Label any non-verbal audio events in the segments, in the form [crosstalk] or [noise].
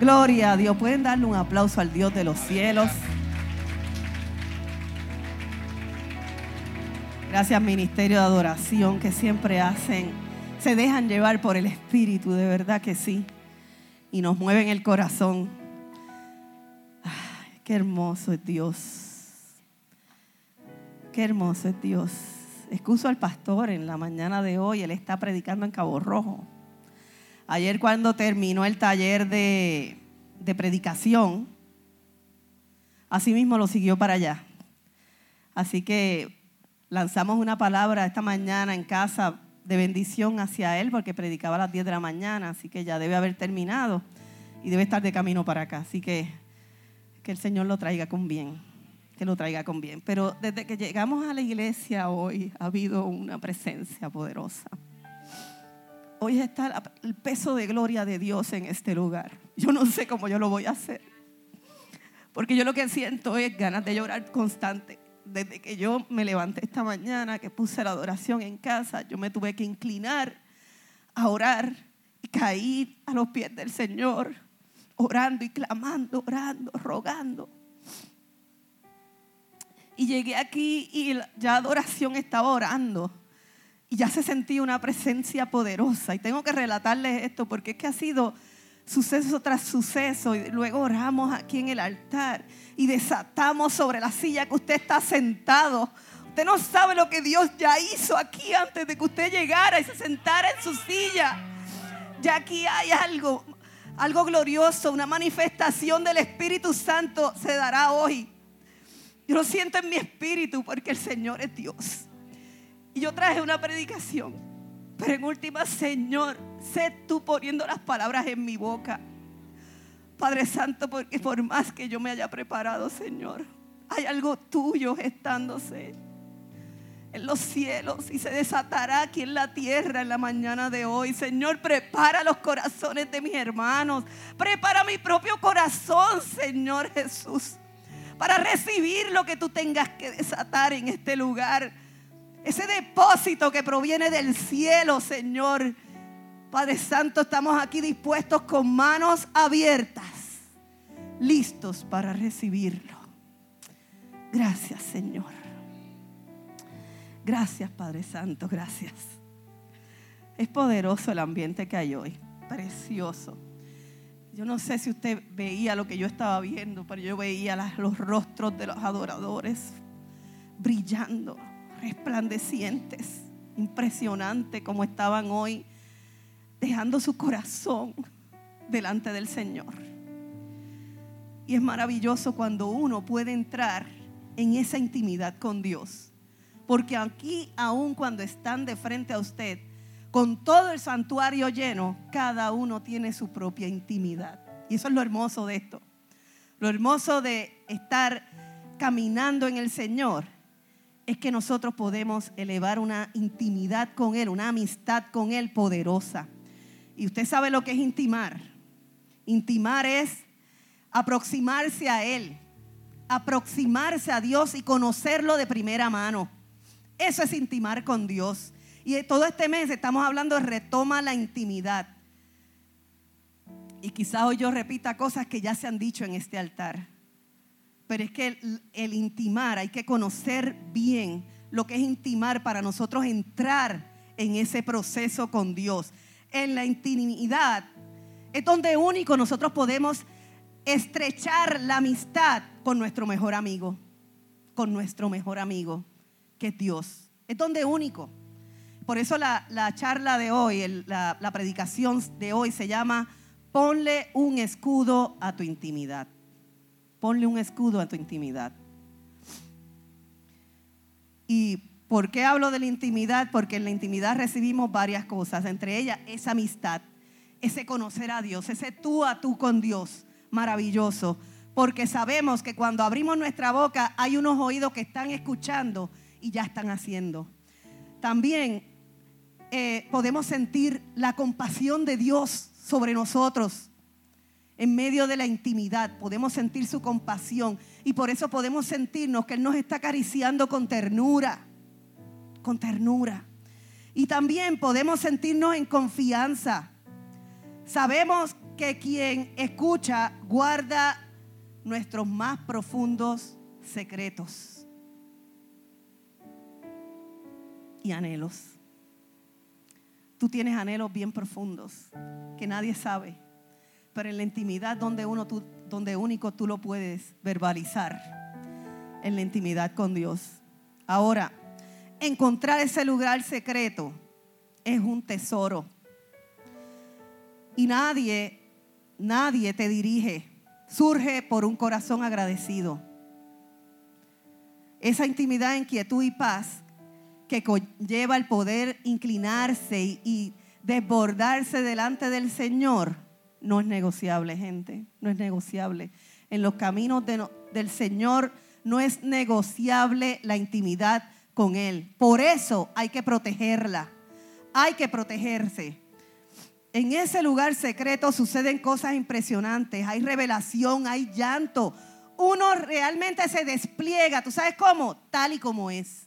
Gloria a Dios. Pueden darle un aplauso al Dios de los cielos. Gracias Ministerio de Adoración que siempre hacen, se dejan llevar por el Espíritu, de verdad que sí. Y nos mueven el corazón. Qué hermoso es Dios. Qué hermoso es Dios. Excuso al pastor en la mañana de hoy, él está predicando en Cabo Rojo. Ayer cuando terminó el taller de, de predicación, así mismo lo siguió para allá. Así que lanzamos una palabra esta mañana en casa de bendición hacia él porque predicaba a las 10 de la mañana, así que ya debe haber terminado y debe estar de camino para acá. Así que que el Señor lo traiga con bien, que lo traiga con bien. Pero desde que llegamos a la iglesia hoy ha habido una presencia poderosa. Hoy está el peso de gloria de Dios en este lugar. Yo no sé cómo yo lo voy a hacer. Porque yo lo que siento es ganas de llorar constante. Desde que yo me levanté esta mañana, que puse la adoración en casa, yo me tuve que inclinar a orar y caí a los pies del Señor, orando y clamando, orando, rogando. Y llegué aquí y ya adoración estaba orando y ya se sentía una presencia poderosa. Y tengo que relatarles esto porque es que ha sido suceso tras suceso. Y luego oramos aquí en el altar y desatamos sobre la silla que usted está sentado. Usted no sabe lo que Dios ya hizo aquí antes de que usted llegara y se sentara en su silla. Ya aquí hay algo, algo glorioso, una manifestación del Espíritu Santo se dará hoy. Yo lo siento en mi espíritu porque el Señor es Dios. Y yo traje una predicación. Pero en última, Señor, sé tú poniendo las palabras en mi boca. Padre Santo, porque por más que yo me haya preparado, Señor, hay algo tuyo gestándose en los cielos y se desatará aquí en la tierra en la mañana de hoy. Señor, prepara los corazones de mis hermanos. Prepara mi propio corazón, Señor Jesús, para recibir lo que tú tengas que desatar en este lugar. Ese depósito que proviene del cielo, Señor. Padre Santo, estamos aquí dispuestos con manos abiertas, listos para recibirlo. Gracias, Señor. Gracias, Padre Santo, gracias. Es poderoso el ambiente que hay hoy, precioso. Yo no sé si usted veía lo que yo estaba viendo, pero yo veía los rostros de los adoradores brillando resplandecientes, impresionante como estaban hoy, dejando su corazón delante del Señor. Y es maravilloso cuando uno puede entrar en esa intimidad con Dios. Porque aquí, aun cuando están de frente a usted, con todo el santuario lleno, cada uno tiene su propia intimidad. Y eso es lo hermoso de esto. Lo hermoso de estar caminando en el Señor es que nosotros podemos elevar una intimidad con Él, una amistad con Él poderosa. Y usted sabe lo que es intimar. Intimar es aproximarse a Él, aproximarse a Dios y conocerlo de primera mano. Eso es intimar con Dios. Y todo este mes estamos hablando de retoma la intimidad. Y quizás hoy yo repita cosas que ya se han dicho en este altar. Pero es que el, intimar, hay que conocer bien lo que es intimar para nosotros entrar en ese proceso con Dios. En la intimidad es donde único nosotros podemos estrechar la amistad con nuestro mejor amigo, con nuestro mejor amigo, que es Dios. Es donde único. Por eso la, charla de hoy, la predicación de hoy se llama Ponle un escudo a tu intimidad. Ponle un escudo a tu intimidad. ¿Y por qué hablo de la intimidad? Porque en la intimidad recibimos varias cosas, entre ellas esa amistad, ese conocer a Dios, ese tú a tú con Dios, maravilloso. Porque sabemos que cuando abrimos nuestra boca hay unos oídos que están escuchando y ya están haciendo. También eh, podemos sentir la compasión de Dios sobre nosotros en medio de la intimidad, podemos sentir su compasión y por eso podemos sentirnos que Él nos está acariciando con ternura, con ternura. Y también podemos sentirnos en confianza. Sabemos que quien escucha guarda nuestros más profundos secretos y anhelos. Tú tienes anhelos bien profundos que nadie sabe, pero en la intimidad donde uno tú, donde único tú lo puedes verbalizar, en la intimidad con Dios. Ahora, encontrar ese lugar secreto es un tesoro. Y nadie, nadie te dirige, surge por un corazón agradecido. Esa intimidad, inquietud y paz que conlleva el poder inclinarse y, desbordarse delante del Señor, no es negociable, gente, no es negociable. En los caminos del Señor no es negociable la intimidad con Él. Por eso hay que protegerla, hay que protegerse. En ese lugar secreto suceden cosas impresionantes, hay revelación, hay llanto. Uno realmente se despliega, ¿tú sabes cómo? Tal y como es.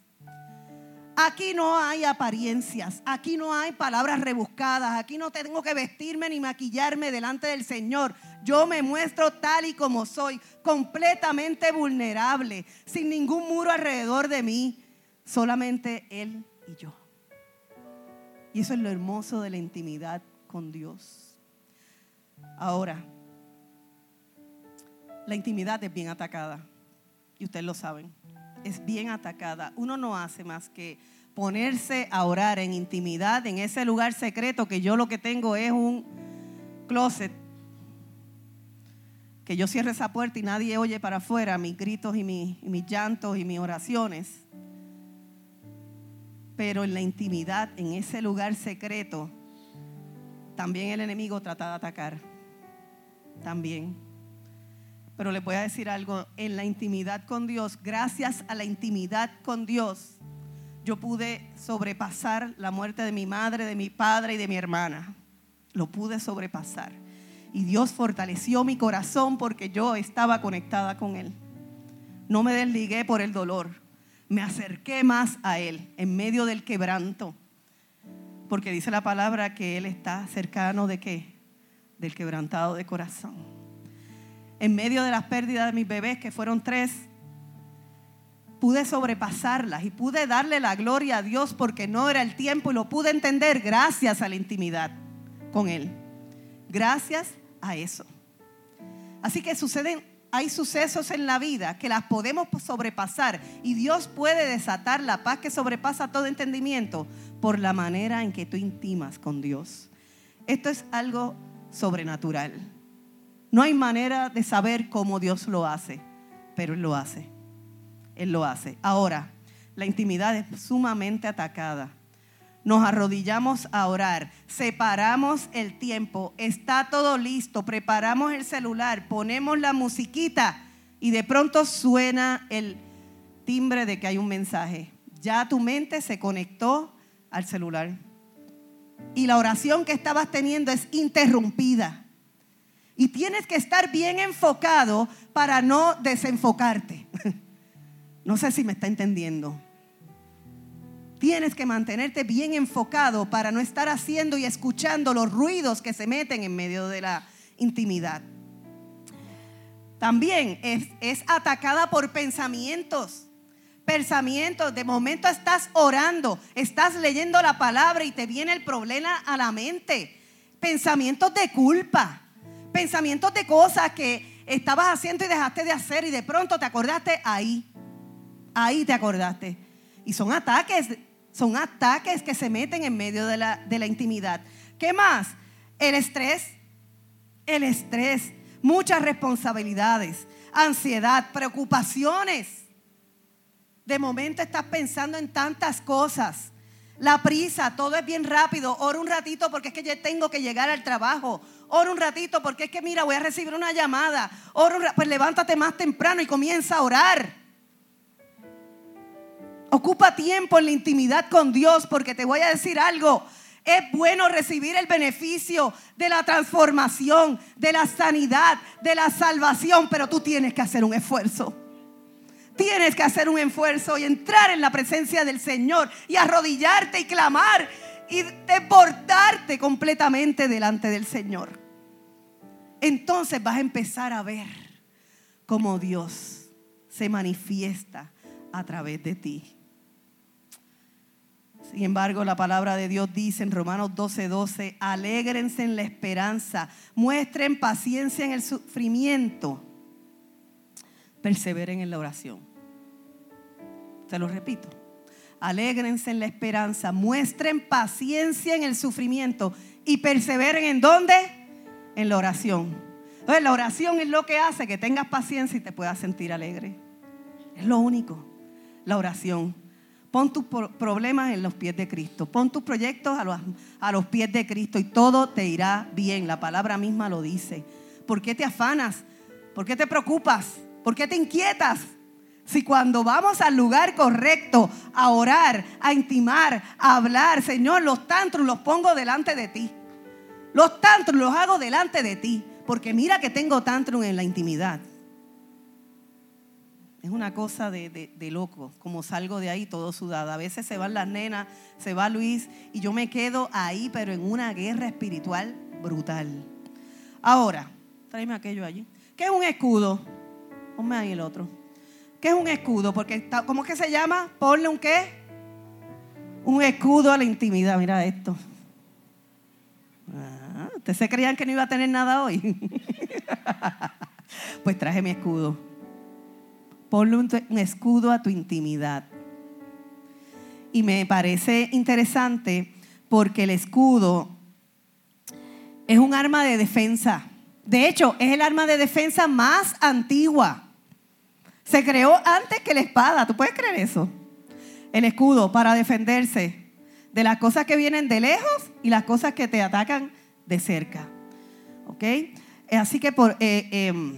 Aquí no hay apariencias, aquí no hay palabras rebuscadas, aquí no tengo que vestirme ni maquillarme delante del Señor. Yo me muestro tal y como soy, completamente vulnerable, sin ningún muro alrededor de mí, solamente Él y yo. Y eso es lo hermoso de la intimidad con Dios. Ahora, la intimidad es bien atacada, y ustedes lo saben es bien atacada. Uno no hace más que ponerse a orar en intimidad, en ese lugar secreto que yo lo que tengo es un closet. Que yo cierre esa puerta y nadie oye para afuera mis gritos y mis, y mis llantos y mis oraciones. Pero en la intimidad, en ese lugar secreto, también el enemigo trata de atacar. También. Pero les voy a decir algo, en la intimidad con Dios, gracias a la intimidad con Dios, yo pude sobrepasar la muerte de mi madre, de mi padre y de mi hermana. Lo pude sobrepasar. Y Dios fortaleció mi corazón porque yo estaba conectada con Él. No me desligué por el dolor. Me acerqué más a Él en medio del quebranto. Porque dice la palabra que Él está cercano de qué? Del quebrantado de corazón en medio de las pérdidas de mis bebés, que fueron tres, pude sobrepasarlas y pude darle la gloria a Dios porque no era el tiempo y lo pude entender gracias a la intimidad con Él. Gracias a eso. Así que suceden, hay sucesos en la vida que las podemos sobrepasar y Dios puede desatar la paz que sobrepasa todo entendimiento por la manera en que tú intimas con Dios. Esto es algo sobrenatural. No hay manera de saber cómo Dios lo hace, pero Él lo hace. Él lo hace. Ahora, la intimidad es sumamente atacada. Nos arrodillamos a orar, separamos el tiempo, está todo listo, preparamos el celular, ponemos la musiquita y de pronto suena el timbre de que hay un mensaje. Ya tu mente se conectó al celular. Y la oración que estabas teniendo es interrumpida. Y tienes que estar bien enfocado para no desenfocarte. [laughs] No sé si me está entendiendo. Tienes que mantenerte bien enfocado para no estar haciendo y escuchando los ruidos que se meten en medio de la intimidad. También es, atacada por pensamientos. Pensamientos, de momento estás orando, estás leyendo la palabra y te viene el problema a la mente. Pensamientos de culpa pensamientos de cosas que estabas haciendo y dejaste de hacer y de pronto te acordaste ahí. Ahí te acordaste. Y son ataques, son ataques que se meten en medio de la, de la intimidad. ¿Qué más? El estrés, el estrés, muchas responsabilidades, ansiedad, preocupaciones. De momento estás pensando en tantas cosas. La prisa, todo es bien rápido. Ora un ratito porque es que ya tengo que llegar al trabajo. Ora un ratito porque es que mira, voy a recibir una llamada. Ora pues levántate más temprano y comienza a orar. Ocupa tiempo en la intimidad con Dios porque te voy a decir algo. Es bueno recibir el beneficio de la transformación, de la sanidad, de la salvación, pero tú tienes que hacer un esfuerzo. Tienes que hacer un esfuerzo y entrar en la presencia del Señor y arrodillarte y clamar y desbordarte completamente delante del Señor. entonces vas a empezar a ver cómo Dios se manifiesta a través de ti. Sin embargo, la palabra de Dios dice en Romanos 12:12, 12, alégrense en la esperanza, muestren paciencia en el sufrimiento, perseveren en la oración. Te lo repito, alégrense en la esperanza, muestren paciencia en el sufrimiento y perseveren en dónde? En la oración. Entonces, la oración es lo que hace que tengas paciencia y te puedas sentir alegre. Es lo único, la oración. Pon tus problemas en los pies de Cristo. Pon tus proyectos a los, a los, pies de Cristo y todo te irá bien. La palabra misma lo dice. ¿Por qué te afanas? ¿Por qué te preocupas? ¿Por qué te inquietas? Si cuando vamos al lugar correcto a orar, a intimar, a hablar, Señor, los tantros los pongo delante de ti. Los tantros los hago delante de ti. Porque mira que tengo tantrum en la intimidad. Es una cosa de, loco, como salgo de ahí todo sudada. A veces se van las nenas, se va Luis y yo me quedo ahí, pero en una guerra espiritual brutal. Ahora, tráeme aquello allí. ¿Qué es un escudo? Ponme ahí el otro. ¿Qué es un escudo? Porque, ¿cómo es que se llama? Ponle un qué? Un escudo a la intimidad. Mira esto. Ah, ¿Ustedes se creían que no iba a tener nada hoy? [laughs] pues traje mi escudo. Ponle un, escudo a tu intimidad. Y me parece interesante porque el escudo es un arma de defensa. De hecho, es el arma de defensa más antigua. Se creó antes que la espada. ¿Tú puedes creer eso? El escudo para defenderse de las cosas que vienen de lejos y las cosas que te atacan de cerca. ¿Ok? Así que eh, em,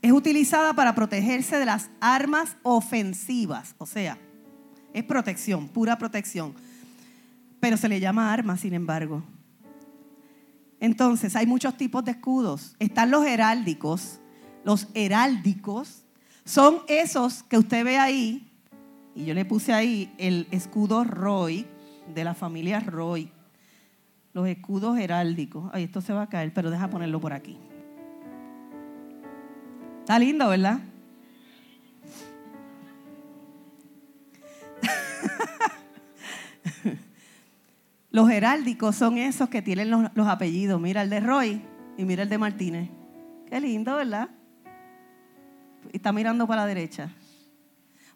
es utilizada para protegerse de las armas ofensivas, o sea, es protección, pura protección. Pero se le llama arma, sin embargo. Entonces, hay muchos tipos de escudos. Están los heráldicos. Los heráldicos son esos que usted ve ahí, y yo le puse ahí el escudo Roy, de la familia Roy. Los escudos heráldicos. Ay, esto se va a caer, pero deja ponerlo por aquí. Está lindo, ¿verdad? [laughs] los heráldicos son esos que tienen los, apellidos. Mira el de Roy y mira el de Martínez. Qué lindo, ¿verdad? Está mirando para la derecha.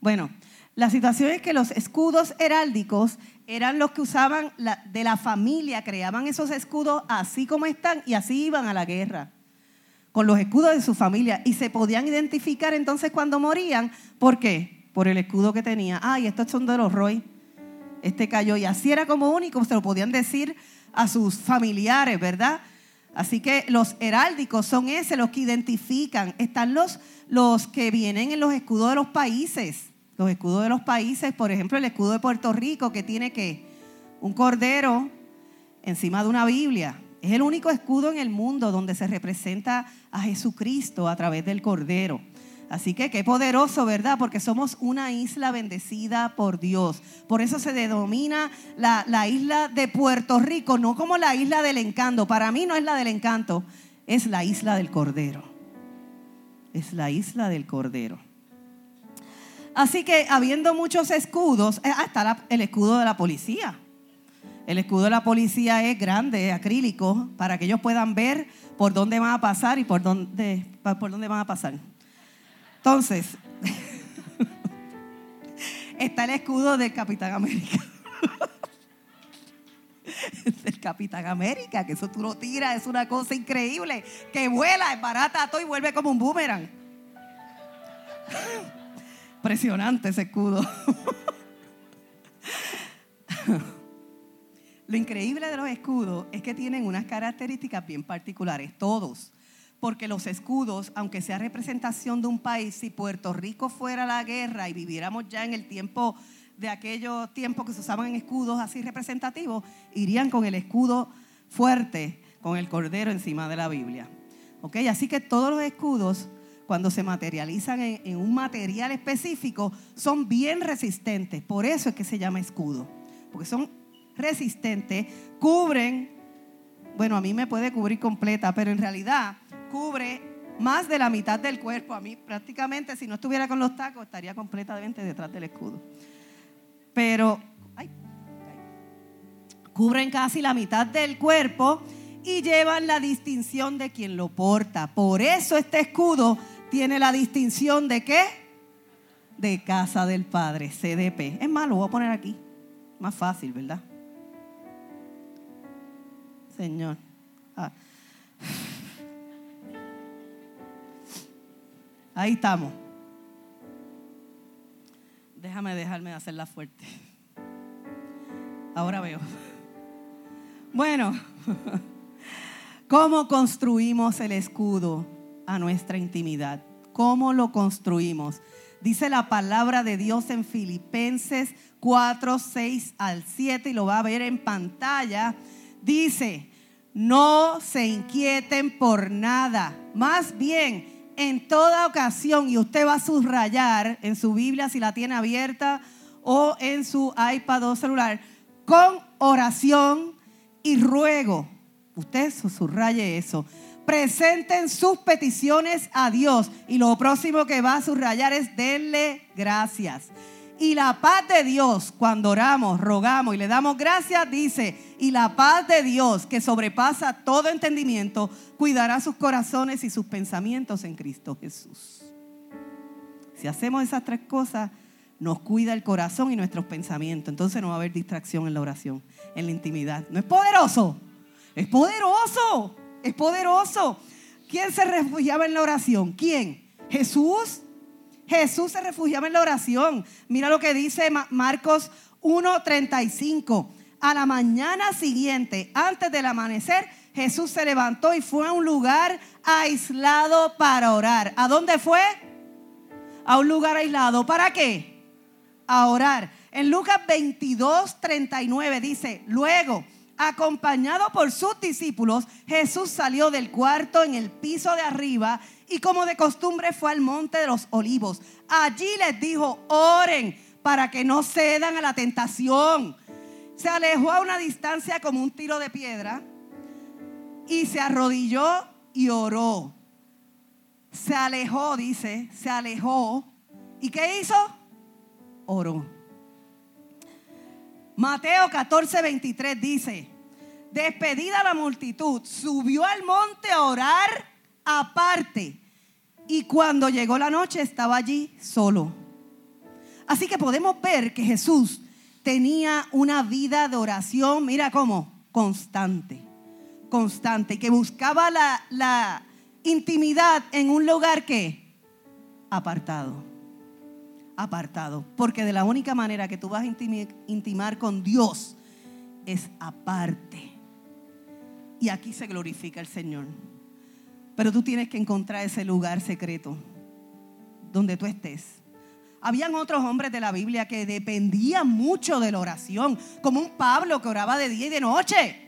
Bueno, la situación es que los escudos heráldicos eran los que usaban de la familia, creaban esos escudos así como están y así iban a la guerra con los escudos de su familia y se podían identificar entonces cuando morían. ¿Por qué? Por el escudo que tenía. Ay, estos son de los Roy. Este cayó y así era como único, se lo podían decir a sus familiares, ¿verdad? Así que los heráldicos son ese los que identifican. Están los, los que vienen en los escudos de los países. Los escudos de los países, por ejemplo, el escudo de Puerto Rico que tiene que un cordero encima de una Biblia. Es el único escudo en el mundo donde se representa a Jesucristo a través del Cordero. Así que qué poderoso, ¿verdad? Porque somos una isla bendecida por Dios. Por eso se denomina la, la, isla de Puerto Rico, no como la isla del encanto. Para mí no es la del encanto, es la isla del Cordero. Es la isla del Cordero. Así que habiendo muchos escudos, eh, ah, está el escudo de la policía. El escudo de la policía es grande, acrílico, para que ellos puedan ver por dónde van a pasar y por dónde, por dónde van a pasar. Entonces, [laughs] está el escudo del Capitán América. [laughs] el Capitán América, que eso tú lo tiras, es una cosa increíble, que vuela, es barata todo y vuelve como un boomerang. [laughs] Impresionante ese escudo. Lo increíble de los escudos es que tienen unas características bien particulares, todos. Porque los escudos, aunque sea representación de un país, si Puerto Rico fuera la guerra y viviéramos ya en el tiempo de aquellos tiempos que se usaban escudos así representativos, irían con el escudo fuerte, con el cordero encima de la Biblia. ¿Ok? Así que todos los escudos, cuando se materializan en un material específico, son bien resistentes. Por eso es que se llama escudo. Porque son resistentes, cubren, bueno, a mí me puede cubrir completa, pero en realidad cubre más de la mitad del cuerpo. A mí prácticamente si no estuviera con los tacos estaría completamente detrás del escudo. Pero cubren casi la mitad del cuerpo y llevan la distinción de quien lo porta. Por eso este escudo tiene la distinción de qué? De casa del Padre, CDP. Es más, lo voy a poner aquí. Más fácil, ¿verdad? Señor. Ah. Ahí estamos. Déjame dejarme de hacerla fuerte. Ahora veo. Bueno, [laughs] ¿cómo construimos el escudo a nuestra intimidad? ¿Cómo lo construimos? Dice la palabra de Dios en Filipenses 4, 6 al 7 y lo va a ver en pantalla. Dice, no se inquieten por nada, más bien en toda ocasión, y usted va a subrayar en su Biblia si la tiene abierta o en su iPad o celular, con oración y ruego. Usted subraye eso. Presenten sus peticiones a Dios. Y lo próximo que va a subrayar es denle gracias. Y la paz de Dios, cuando oramos, rogamos y le damos gracias, dice, y la paz de Dios que sobrepasa todo entendimiento, cuidará sus corazones y sus pensamientos en Cristo Jesús. Si hacemos esas tres cosas, nos cuida el corazón y nuestros pensamientos. Entonces no va a haber distracción en la oración, en la intimidad. ¿No es poderoso? Es poderoso, es poderoso. ¿Quién se refugiaba en la oración? ¿Quién? Jesús. Jesús se refugiaba en la oración. Mira lo que dice Marcos 1:35. A la mañana siguiente, antes del amanecer, Jesús se levantó y fue a un lugar aislado para orar. ¿A dónde fue? A un lugar aislado. ¿Para qué? A orar. En Lucas 22, 39 dice, luego, acompañado por sus discípulos, Jesús salió del cuarto en el piso de arriba y como de costumbre fue al monte de los olivos. Allí les dijo, oren para que no cedan a la tentación. Se alejó a una distancia como un tiro de piedra y se arrodilló y oró. Se alejó, dice, se alejó. ¿Y qué hizo? Oró. Mateo 14, 23 dice, despedida la multitud, subió al monte a orar aparte. Y cuando llegó la noche estaba allí solo. Así que podemos ver que Jesús tenía una vida de oración, mira cómo, constante, constante, que buscaba la, la intimidad en un lugar que apartado, apartado, porque de la única manera que tú vas a intimar con Dios es aparte. Y aquí se glorifica el Señor. Pero tú tienes que encontrar ese lugar secreto donde tú estés. Habían otros hombres de la Biblia que dependían mucho de la oración, como un Pablo que oraba de día y de noche.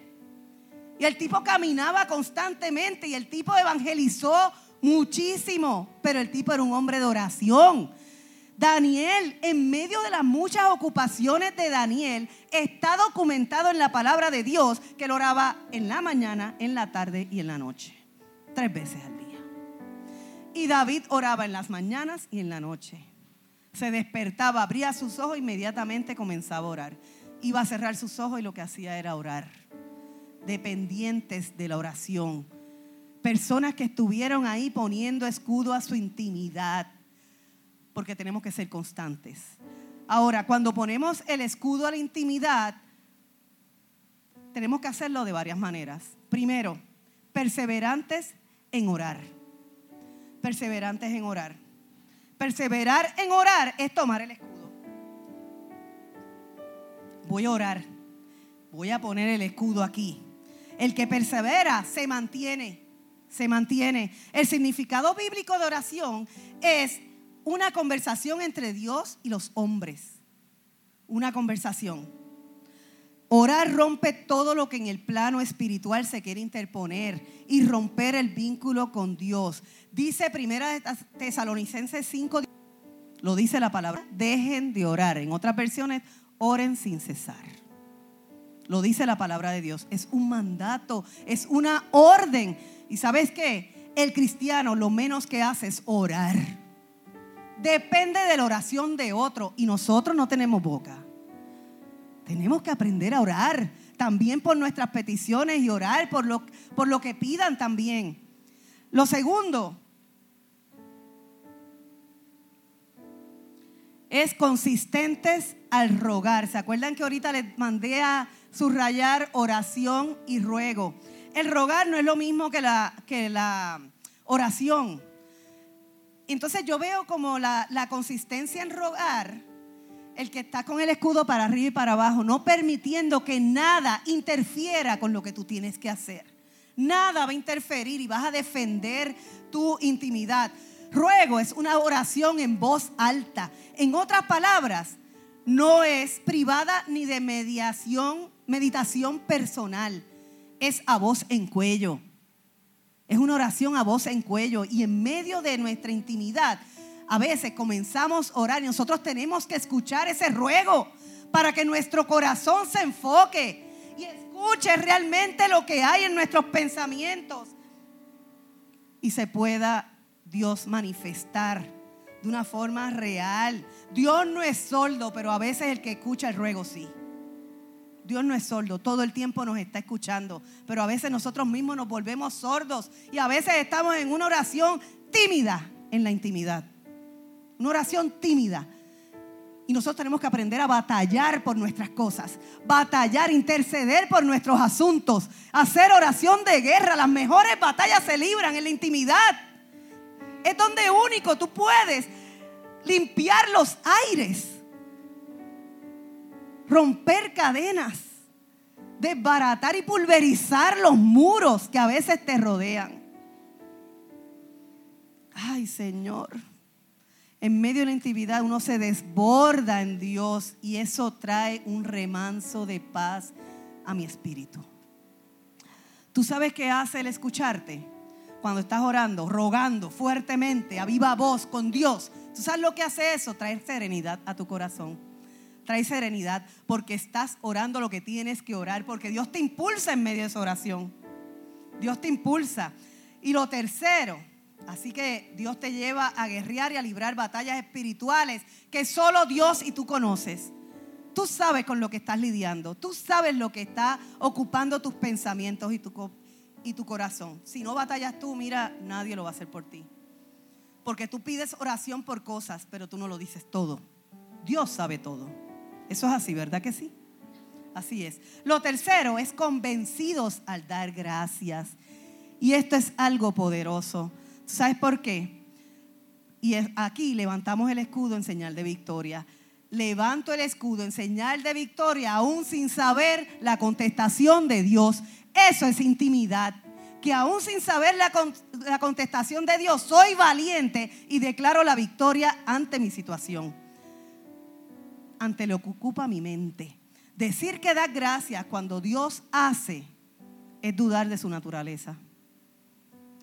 Y el tipo caminaba constantemente y el tipo evangelizó muchísimo, pero el tipo era un hombre de oración. Daniel, en medio de las muchas ocupaciones de Daniel, está documentado en la palabra de Dios que lo oraba en la mañana, en la tarde y en la noche tres veces al día. Y David oraba en las mañanas y en la noche. Se despertaba, abría sus ojos, inmediatamente comenzaba a orar. Iba a cerrar sus ojos y lo que hacía era orar. Dependientes de la oración. Personas que estuvieron ahí poniendo escudo a su intimidad. Porque tenemos que ser constantes. Ahora, cuando ponemos el escudo a la intimidad, tenemos que hacerlo de varias maneras. Primero, perseverantes en orar. Perseverantes en orar. Perseverar en orar es tomar el escudo. Voy a orar. Voy a poner el escudo aquí. El que persevera se mantiene. Se mantiene. El significado bíblico de oración es una conversación entre Dios y los hombres. Una conversación. Orar rompe todo lo que en el plano espiritual se quiere interponer y romper el vínculo con Dios. Dice Primera Tesalonicenses 5, lo dice la palabra, dejen de orar. En otras versiones, oren sin cesar. Lo dice la palabra de Dios. Es un mandato, es una orden. ¿Y sabes qué? el cristiano lo menos que hace es orar. Depende de la oración de otro y nosotros no tenemos boca. Tenemos que aprender a orar también por nuestras peticiones y orar por lo, por lo que pidan también. Lo segundo es consistentes al rogar. ¿Se acuerdan que ahorita les mandé a subrayar oración y ruego? El rogar no es lo mismo que la, que la oración. Entonces yo veo como la, la consistencia en rogar, el que está con el escudo para arriba y para abajo, no permitiendo que nada interfiera con lo que tú tienes que hacer. Nada va a interferir y vas a defender tu intimidad. Ruego es una oración en voz alta. En otras palabras, no es privada ni de mediación, meditación personal. Es a voz en cuello. Es una oración a voz en cuello y en medio de nuestra intimidad. A veces comenzamos a orar y nosotros tenemos que escuchar ese ruego para que nuestro corazón se enfoque y escuche realmente lo que hay en nuestros pensamientos y se pueda Dios manifestar de una forma real. Dios no es sordo, pero a veces el que escucha el ruego sí. Dios no es sordo, todo el tiempo nos está escuchando, pero a veces nosotros mismos nos volvemos sordos y a veces estamos en una oración tímida en la intimidad. Una oración tímida. Y nosotros tenemos que aprender a batallar por nuestras cosas, batallar, interceder por nuestros asuntos, hacer oración de guerra. Las mejores batallas se libran en la intimidad. Es donde único tú puedes limpiar los aires romper cadenas, desbaratar y pulverizar los muros que a veces te rodean. Ay, Señor. En medio de la intimidad uno se desborda en Dios y eso trae un remanso de paz a mi espíritu. ¿Tú sabes qué hace el escucharte? Cuando estás orando, rogando fuertemente, a viva voz con Dios. ¿Tú sabes lo que hace eso? Traer serenidad a tu corazón trae serenidad porque estás orando lo que tienes que orar, porque Dios te impulsa en medio de esa oración. Dios te impulsa. Y lo tercero, así que Dios te lleva a guerrear y a librar batallas espirituales que solo Dios y tú conoces. Tú sabes con lo que estás lidiando, tú sabes lo que está ocupando tus pensamientos y tu, y tu corazón. Si no batallas tú, mira, nadie lo va a hacer por ti. Porque tú pides oración por cosas, pero tú no lo dices todo. Dios sabe todo. Eso es así, ¿verdad que sí? Así es. Lo tercero es convencidos al dar gracias. Y esto es algo poderoso. ¿Sabes por qué? Y aquí levantamos el escudo en señal de victoria. Levanto el escudo en señal de victoria aún sin saber la contestación de Dios. Eso es intimidad. Que aún sin saber la, la contestación de Dios, soy valiente y declaro la victoria ante mi situación ante lo que ocupa mi mente. Decir que da gracias cuando Dios hace es dudar de su naturaleza.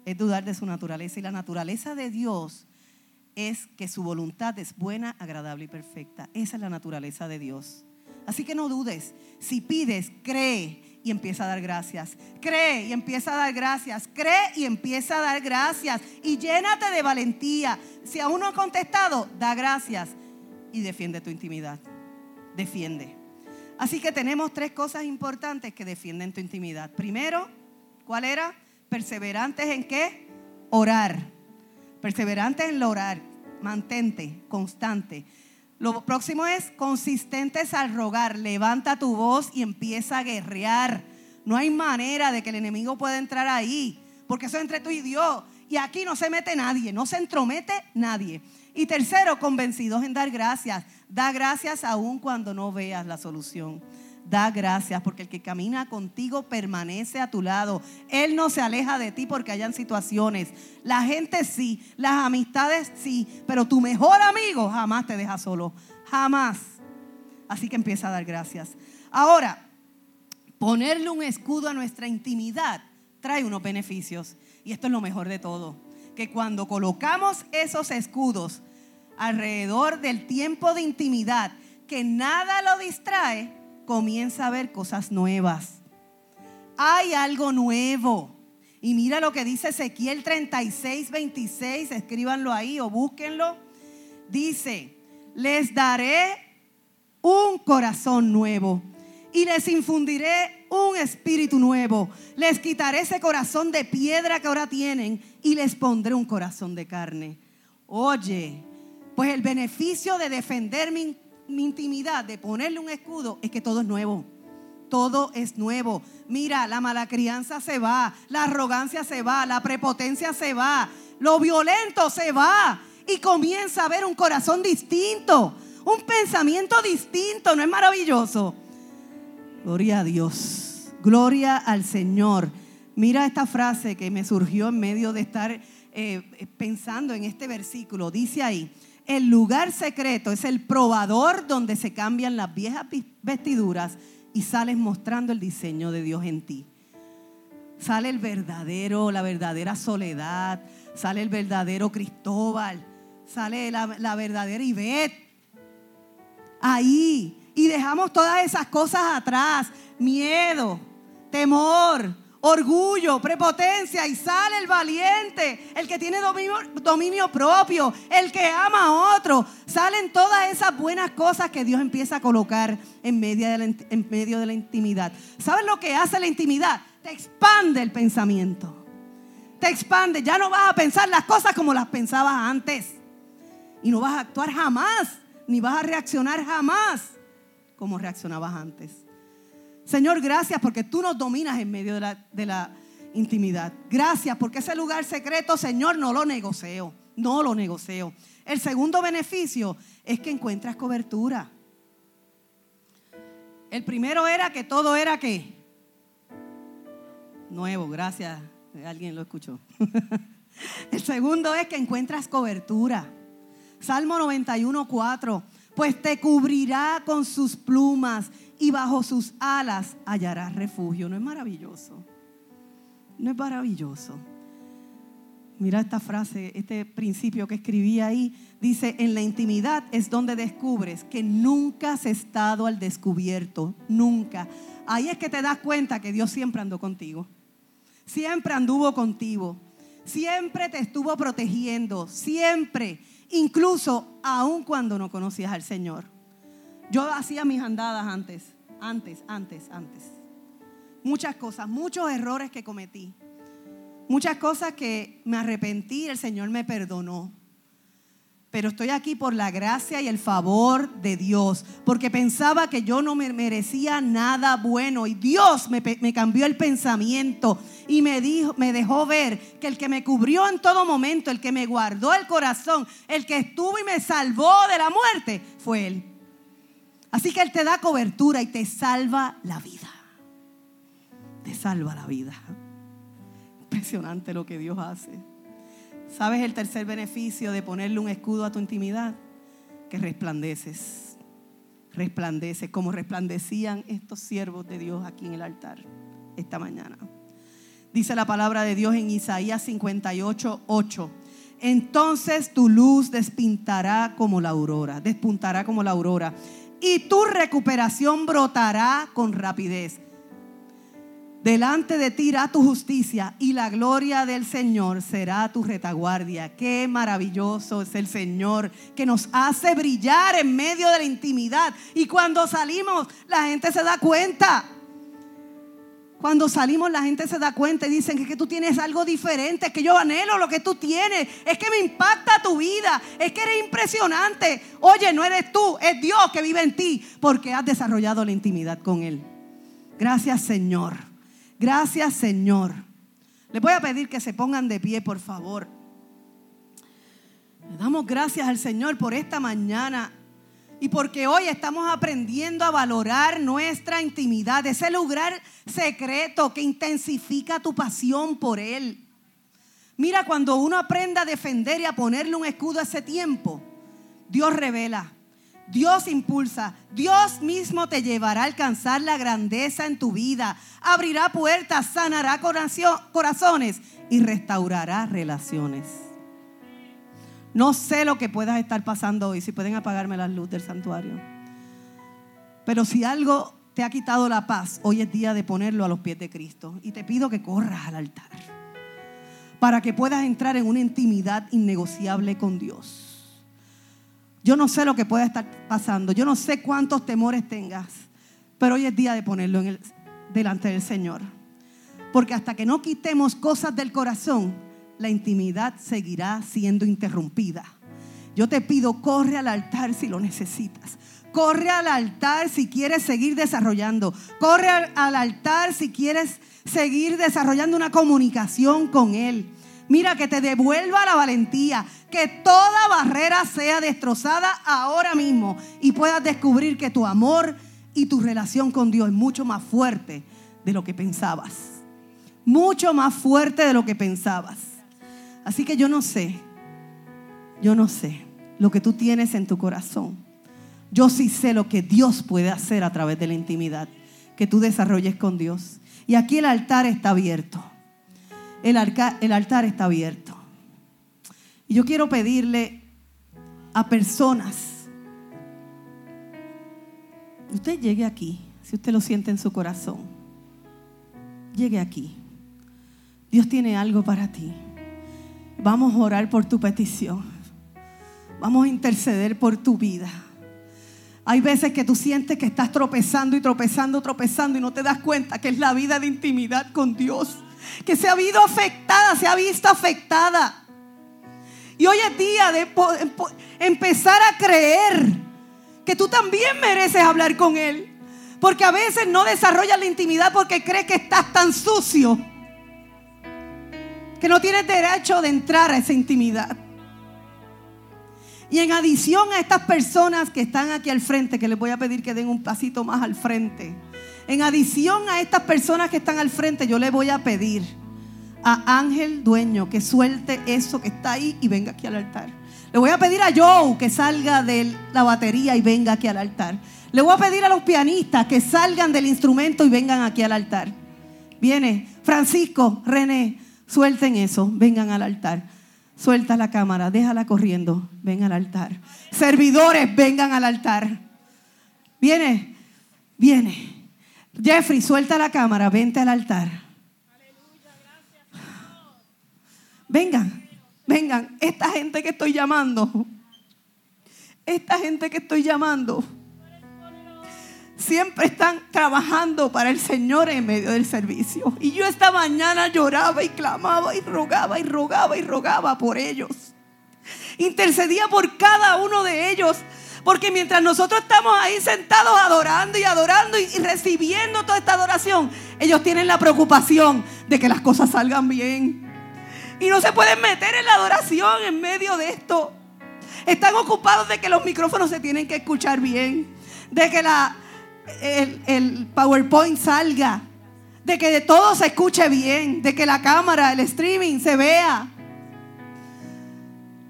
Es dudar de su naturaleza. Y la naturaleza de Dios es que su voluntad es buena, agradable y perfecta. Esa es la naturaleza de Dios. Así que no dudes. Si pides, cree y empieza a dar gracias. Cree y empieza a dar gracias. Cree y empieza a dar gracias. Y llénate de valentía. Si aún no ha contestado, da gracias y defiende tu intimidad. Defiende. Así que tenemos tres cosas importantes que defienden tu intimidad. Primero, ¿cuál era? Perseverantes en qué? Orar. Perseverantes en orar. Mantente, constante. Lo próximo es consistentes al rogar. Levanta tu voz y empieza a guerrear. No hay manera de que el enemigo pueda entrar ahí, porque eso es entre tú y Dios. Y aquí no se mete nadie, no se entromete nadie. Y tercero, convencidos en dar gracias. Da gracias aún cuando no veas la solución. Da gracias porque el que camina contigo permanece a tu lado. Él no se aleja de ti porque hayan situaciones. La gente sí, las amistades sí, pero tu mejor amigo jamás te deja solo. Jamás. Así que empieza a dar gracias. Ahora, ponerle un escudo a nuestra intimidad trae unos beneficios. Y esto es lo mejor de todo. Que cuando colocamos esos escudos alrededor del tiempo de intimidad, que nada lo distrae, comienza a ver cosas nuevas. Hay algo nuevo. Y mira lo que dice Ezequiel 36, 26, escríbanlo ahí o búsquenlo. Dice, les daré un corazón nuevo y les infundiré un espíritu nuevo. Les quitaré ese corazón de piedra que ahora tienen y les pondré un corazón de carne. Oye, pues el beneficio de defender mi, intimidad, de ponerle un escudo, es que todo es nuevo todo es nuevo. Mira, la mala crianza se va, la arrogancia se va, la prepotencia se va, lo violento se va y comienza a ver un corazón distinto, un pensamiento distinto. ¿No es maravilloso? Gloria a Dios, gloria al Señor. Mira esta frase que me surgió en medio de estar eh, pensando en este versículo. Dice ahí, el lugar secreto es el probador donde se cambian las viejas vestiduras y sales mostrando el diseño de Dios en ti. Sale el verdadero, la verdadera soledad, sale el verdadero Cristóbal, sale la, verdadera Ivette. Ahí. Y dejamos todas esas cosas atrás. Miedo, temor, orgullo, prepotencia y sale el valiente, el que tiene dominio, propio, el que ama a otro. Salen todas esas buenas cosas que Dios empieza a colocar en medio de la, en medio de la intimidad. ¿Sabes lo que hace la intimidad? Te expande el pensamiento. Te expande. Ya no vas a pensar las cosas como las pensabas antes. Y no vas a actuar jamás, ni vas a reaccionar jamás como reaccionabas antes. Señor, gracias porque tú nos dominas en medio de la, intimidad. Gracias porque ese lugar secreto, Señor, no lo negocio. No lo negocio. El segundo beneficio es que encuentras cobertura. El primero era que todo era que nuevo, gracias. Alguien lo escuchó. [laughs] El segundo es que encuentras cobertura. Salmo 91, 4. Pues te cubrirá con sus plumas y bajo sus alas hallarás refugio. ¿No es maravilloso? ¿No es maravilloso? Mira esta frase, este principio que escribí ahí. Dice, en la intimidad es donde descubres que nunca has estado al descubierto, nunca. Ahí es que te das cuenta que Dios siempre andó contigo. Siempre anduvo contigo. Siempre te estuvo protegiendo. Siempre. Incluso aun cuando no conocías al Señor. Yo hacía mis andadas antes, antes, antes, antes. Muchas cosas, muchos errores que cometí. Muchas cosas que me arrepentí, el Señor me perdonó. Pero estoy aquí por la gracia y el favor de Dios, porque pensaba que yo no me merecía nada bueno y Dios me, me cambió el pensamiento y me, dijo, me dejó ver que el que me cubrió en todo momento, el que me guardó el corazón, el que estuvo y me salvó de la muerte, fue Él. Así que Él te da cobertura y te salva la vida. Te salva la vida. Impresionante lo que Dios hace. ¿Sabes el tercer beneficio de ponerle un escudo a tu intimidad? Que resplandeces. Resplandeces como resplandecían estos siervos de Dios aquí en el altar esta mañana. Dice la palabra de Dios en Isaías 58, 8. Entonces tu luz despintará como la aurora, despuntará como la aurora y tu recuperación brotará con rapidez. Delante de ti irá tu justicia y la gloria del Señor será tu retaguardia. Qué maravilloso es el Señor que nos hace brillar en medio de la intimidad. Y cuando salimos, la gente se da cuenta. Cuando salimos la gente se da cuenta y dicen que, tú tienes algo diferente, que yo anhelo lo que tú tienes, es que me impacta tu vida, es que eres impresionante. Oye, no eres tú, es Dios que vive en ti porque has desarrollado la intimidad con Él. Gracias Señor, gracias Señor. Les voy a pedir que se pongan de pie, por favor. Le damos gracias al Señor por esta mañana y porque hoy estamos aprendiendo a valorar nuestra intimidad, ese lugar secreto que intensifica tu pasión por Él. Mira, cuando uno aprende a defender y a ponerle un escudo a ese tiempo, Dios revela, Dios impulsa, Dios mismo te llevará a alcanzar la grandeza en tu vida, abrirá puertas, sanará corazones y restaurará relaciones. No sé lo que puedas estar pasando hoy, si pueden apagarme las luces del santuario. Pero si algo te ha quitado la paz, hoy es día de ponerlo a los pies de Cristo. Y te pido que corras al altar. para que puedas entrar en una intimidad innegociable con Dios. Yo no sé lo que pueda estar pasando, yo no sé cuántos temores tengas, pero hoy es día de ponerlo en el, delante del Señor. Porque hasta que no quitemos cosas del corazón, la intimidad seguirá siendo interrumpida. Yo te pido, corre al altar si lo necesitas. Corre al altar si quieres seguir desarrollando. Corre al, altar si quieres seguir desarrollando una comunicación con Él. Mira, que te devuelva la valentía, que toda barrera sea destrozada ahora mismo y puedas descubrir que tu amor y tu relación con Dios es mucho más fuerte de lo que pensabas. Mucho más fuerte de lo que pensabas. Así que yo no sé, yo no sé lo que tú tienes en tu corazón. Yo sí sé lo que Dios puede hacer a través de la intimidad que tú desarrolles con Dios. Y aquí el altar está abierto. El, altar está abierto. Y yo quiero pedirle a personas, usted llegue aquí, si usted lo siente en su corazón, llegue aquí. Dios tiene algo para ti. Vamos a orar por tu petición. Vamos a interceder por tu vida. Hay veces que tú sientes que estás tropezando y tropezando, tropezando y no te das cuenta que es la vida de intimidad con Dios. Que se ha visto afectada, se ha visto afectada. Y hoy es día de empezar a creer que tú también mereces hablar con Él. Porque a veces no desarrollas la intimidad porque crees que estás tan sucio que no tienes derecho de entrar a esa intimidad. Y en adición a estas personas que están aquí al frente, que les voy a pedir que den un pasito más al frente. En adición a estas personas que están al frente, yo le voy a pedir a Ángel Dueño que suelte eso que está ahí y venga aquí al altar. Le voy a pedir a Joe que salga de la batería y venga aquí al altar. Le voy a pedir a los pianistas que salgan del instrumento y vengan aquí al altar. Viene Francisco, René, suelten eso, vengan al altar. Suelta la cámara, déjala corriendo, ven al altar. Servidores, vengan al altar. Viene, viene. Jeffrey, suelta la cámara, vente al altar. Vengan, vengan. Esta gente que estoy llamando, esta gente que estoy llamando, siempre están trabajando para el Señor en medio del servicio. Y yo esta mañana lloraba y clamaba y rogaba y rogaba y rogaba por ellos. Intercedía por cada uno de ellos. Porque mientras nosotros estamos ahí sentados adorando y adorando y, recibiendo toda esta adoración, ellos tienen la preocupación de que las cosas salgan bien. Y no se pueden meter en la adoración en medio de esto. Están ocupados de que los micrófonos se tienen que escuchar bien. De que la, el, PowerPoint salga, de que de todo se escuche bien, de que la cámara, el streaming se vea.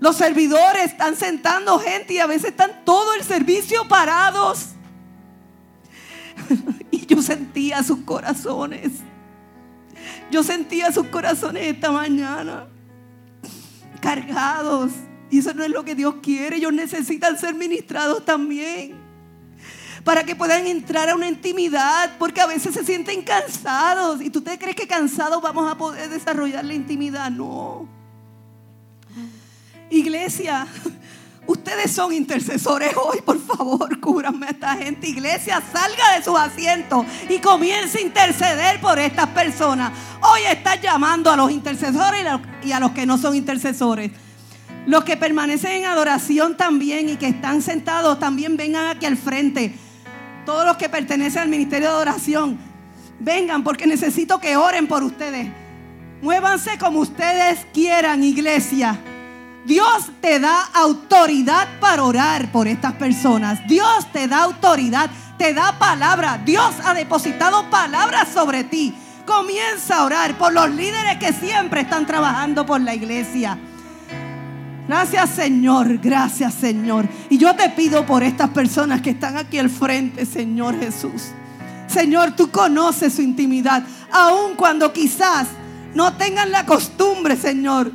Los servidores están sentando gente y a veces están todo el servicio parados. [laughs] y yo sentía sus corazones. Yo sentía sus corazones esta mañana cargados. Y eso no es lo que Dios quiere. Ellos necesitan ser ministrados también para que puedan entrar a una intimidad, porque a veces se sienten cansados. ¿Y tú te crees que cansados vamos a poder desarrollar la intimidad? No. Iglesia, [laughs] ustedes son intercesores hoy, por favor, [laughs] cúbranme a esta gente. Iglesia, salga de sus asientos y comience a interceder por estas personas. Hoy está llamando a los intercesores y a los que no son intercesores. Los que permanecen en adoración también y que están sentados también vengan aquí al frente todos los que pertenecen al ministerio de oración, vengan porque necesito que oren por ustedes. Muévanse como ustedes quieran, iglesia. Dios te da autoridad para orar por estas personas. Dios te da autoridad, te da palabra. Dios ha depositado palabras sobre ti. Comienza a orar por los líderes que siempre están trabajando por la iglesia. Gracias Señor, gracias Señor. Y yo te pido por estas personas que están aquí al frente, Señor Jesús. Señor, tú conoces su intimidad, aun cuando quizás no tengan la costumbre, Señor,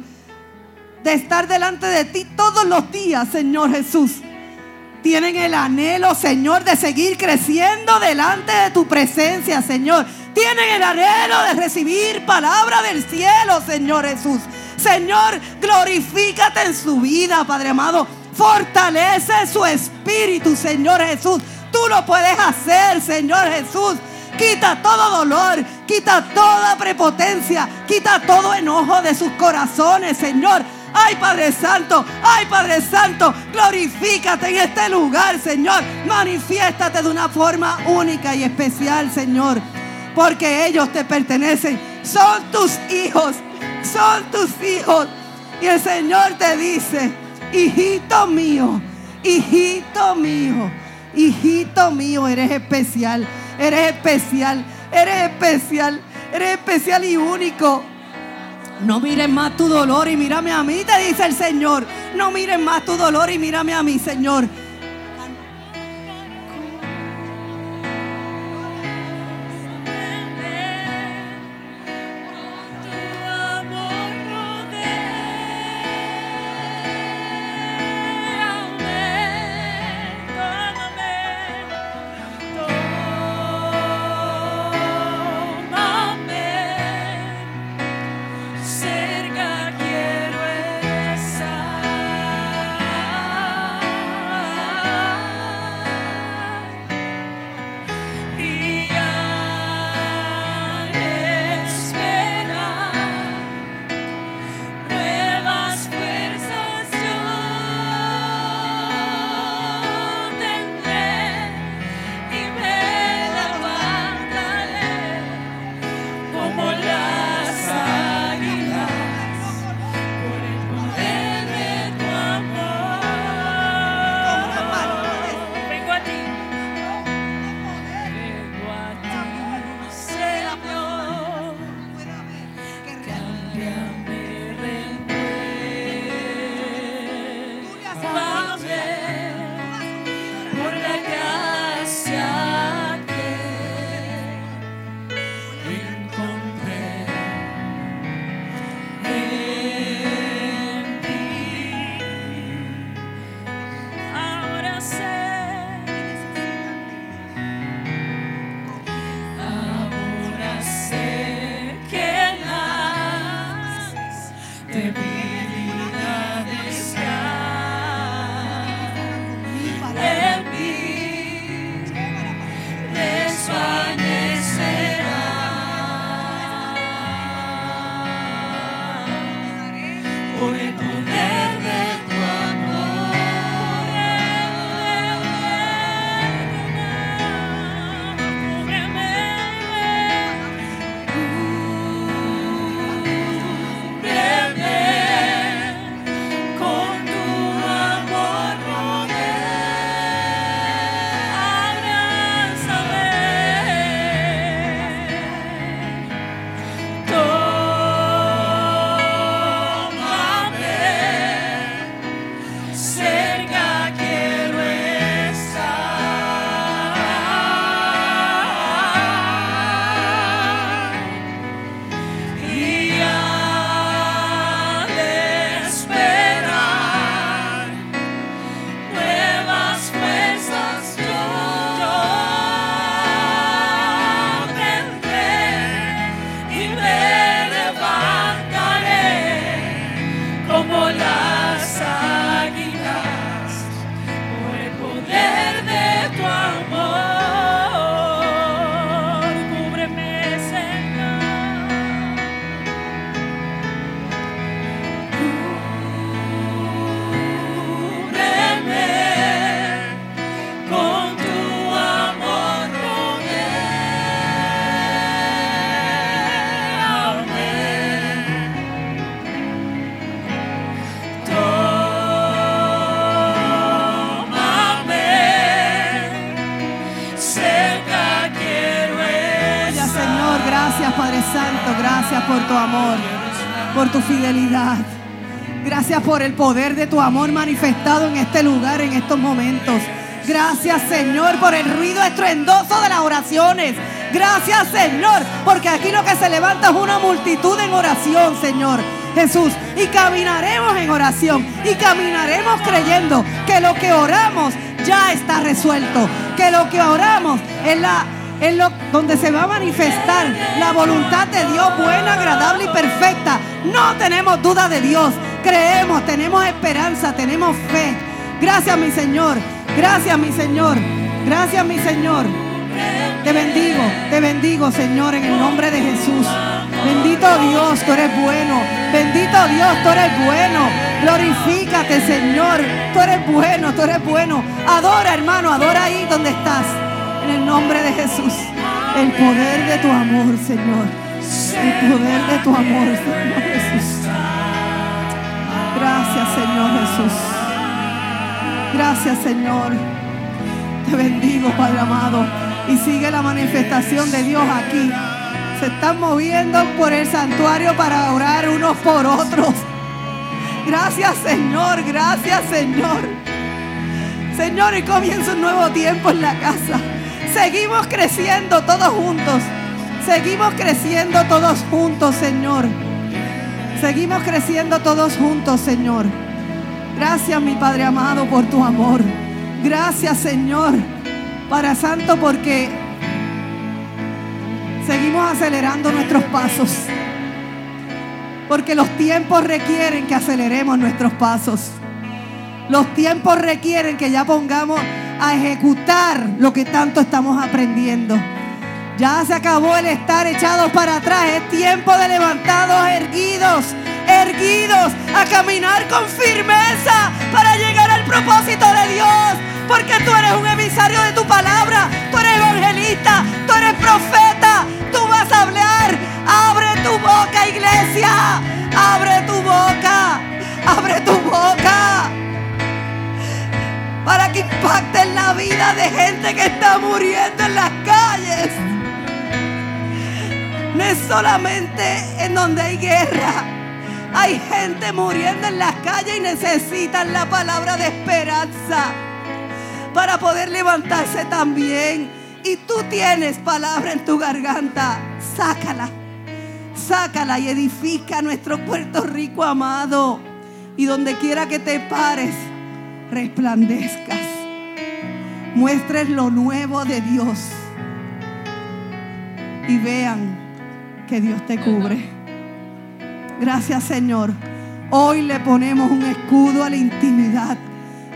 de estar delante de ti todos los días, Señor Jesús. Tienen el anhelo, Señor, de seguir creciendo delante de tu presencia, Señor. Tienen el anhelo de recibir palabra del cielo, Señor Jesús. Señor, glorifícate en su vida, Padre amado. Fortalece su espíritu, Señor Jesús. Tú lo puedes hacer, Señor Jesús. Quita todo dolor, quita toda prepotencia, quita todo enojo de sus corazones, Señor. Ay Padre Santo, ay Padre Santo, glorifícate en este lugar, Señor. Manifiéstate de una forma única y especial, Señor. Porque ellos te pertenecen. Son tus hijos, son tus hijos. Y el Señor te dice, hijito mío, hijito mío, hijito mío, eres especial, eres especial, eres especial, eres especial y único. No mires más tu dolor y mírame a mí, te dice el Señor. No mires más tu dolor y mírame a mí, Señor. Santo. Gracias por tu amor, por tu fidelidad. Gracias por el poder de tu amor manifestado en este lugar, en estos momentos. Gracias, Señor, por el ruido estruendoso de las oraciones. Gracias, Señor, porque aquí lo que se levanta es una multitud en oración, Señor. Jesús, y caminaremos en oración y caminaremos creyendo que lo que oramos ya está resuelto, que lo que oramos es la es lo, donde se va a manifestar la voluntad de Dios buena, agradable y perfecta. No tenemos duda de Dios. Creemos, tenemos esperanza, tenemos fe. Gracias mi Señor. Gracias mi Señor. Gracias mi Señor. Te bendigo, te bendigo Señor en el nombre de Jesús. Bendito Dios, tú eres bueno. Bendito Dios, tú eres bueno. Glorifícate Señor. Tú eres bueno, tú eres bueno. Adora hermano, adora ahí donde estás. En el nombre de Jesús. El poder de tu amor, Señor. El poder de tu amor, Señor Jesús. Gracias, Señor Jesús. Gracias, Señor. Te bendigo, Padre amado. Y sigue la manifestación de Dios aquí. Se están moviendo por el santuario para orar unos por otros. Gracias, Señor. Gracias, Señor. Señor, y comienza un nuevo tiempo en la casa. Seguimos creciendo todos juntos. Seguimos creciendo todos juntos, Señor. Seguimos creciendo todos juntos, Señor. Gracias, mi Padre amado, por tu amor. Gracias, Señor, para Santo, porque seguimos acelerando nuestros pasos. Porque los tiempos requieren que aceleremos nuestros pasos. Los tiempos requieren que ya pongamos a ejecutar lo que tanto estamos aprendiendo. Ya se acabó el estar echados para atrás. Es tiempo de levantados, erguidos, erguidos, a caminar con firmeza para llegar al propósito de Dios. Porque tú eres un emisario de tu palabra. Tú eres evangelista. Tú eres profeta. Tú vas a hablar. Abre tu boca, iglesia. Abre tu boca. Abre tu boca para que impacten la vida de gente que está muriendo en las calles. No es solamente en donde hay guerra. Hay gente muriendo en las calles y necesitan la palabra de esperanza para poder levantarse también. Y tú tienes palabra en tu garganta. Sácala. Sácala y edifica nuestro Puerto Rico amado. Y donde quiera que te pares resplandezcas. Muestres lo nuevo de Dios. Y vean que Dios te cubre. Gracias Señor. Hoy le ponemos un escudo a la intimidad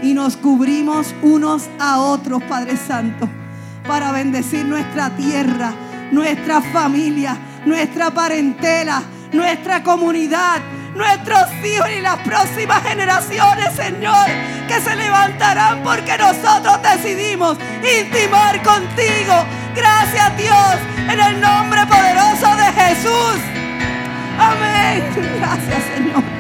y nos cubrimos unos a otros, Padre Santo, para bendecir nuestra tierra, nuestra familia, nuestra parentela, nuestra comunidad, nuestros hijos y las próximas generaciones, Señor, que se levantarán porque nosotros decidimos intimar contigo. Gracias Dios, en el nombre poderoso de Jesús. Amén. Gracias Señor.